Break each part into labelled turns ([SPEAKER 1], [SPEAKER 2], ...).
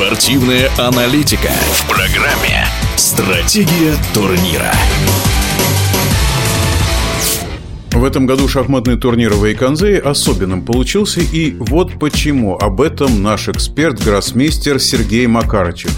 [SPEAKER 1] Спортивная аналитика в программе «Стратегия турнира».
[SPEAKER 2] В этом году шахматный турнир в Эйконзее особенным получился, и вот почему. Об этом наш эксперт-гроссмейстер Сергей Макарычев.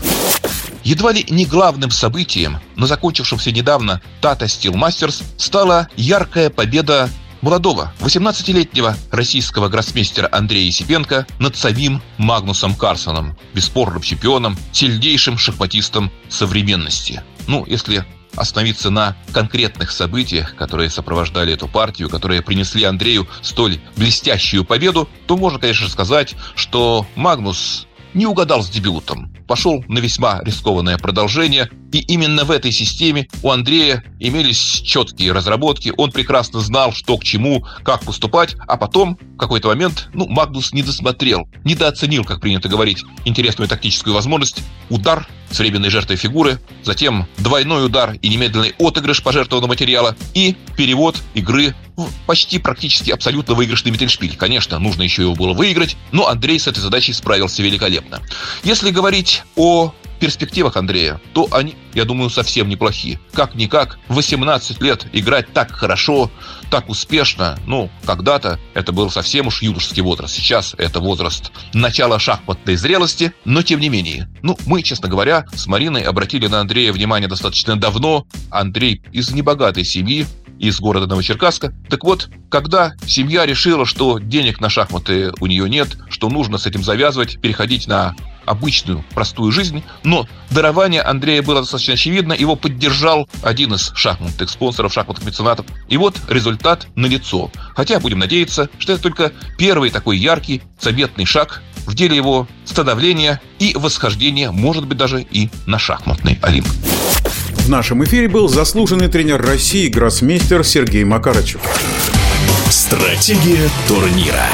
[SPEAKER 3] Едва ли не главным событием, но закончившимся недавно Tata Steel Masters, стала яркая победа молодого, 18-летнего российского гроссмейстера Андрея Есипенко над самим Магнусом Карсоном, бесспорным чемпионом, сильнейшим шахматистом современности. Ну, если остановиться на конкретных событиях, которые сопровождали эту партию, которые принесли Андрею столь блестящую победу, то можно, конечно, сказать, что Магнус не угадал с дебютом, пошел на весьма рискованное продолжение, и именно в этой системе у Андрея имелись четкие разработки, он прекрасно знал, что к чему, как поступать, а потом, в какой-то момент, ну, Магнус не досмотрел, недооценил, как принято говорить, интересную тактическую возможность, удар с временной жертвой фигуры, затем двойной удар и немедленный отыгрыш пожертвованного материала и перевод игры в почти практически абсолютно выигрышный Миттельшпиль. Конечно, нужно еще его было выиграть, но Андрей с этой задачей справился великолепно. Если говорить о перспективах Андрея, то они, я думаю, совсем неплохие. Как-никак, 18 лет играть так хорошо, так успешно, ну, когда-то это был совсем уж юношеский возраст. Сейчас это возраст начала шахматной зрелости, но тем не менее. Ну, мы, честно говоря, с Мариной обратили на Андрея внимание достаточно давно. Андрей из небогатой семьи, из города Новочеркасска. Так вот, когда семья решила, что денег на шахматы у нее нет, что нужно с этим завязывать, переходить на обычную, простую жизнь, но дарование Андрея было достаточно очевидно, его поддержал один из шахматных спонсоров, шахматных меценатов. И вот результат налицо. Хотя будем надеяться, что это только первый такой яркий, заметный шаг в деле его становления и восхождения, может быть, даже и на шахматный Олимп.
[SPEAKER 2] В нашем эфире был заслуженный тренер России, гроссмейстер Сергей Макарычев.
[SPEAKER 1] Стратегия турнира.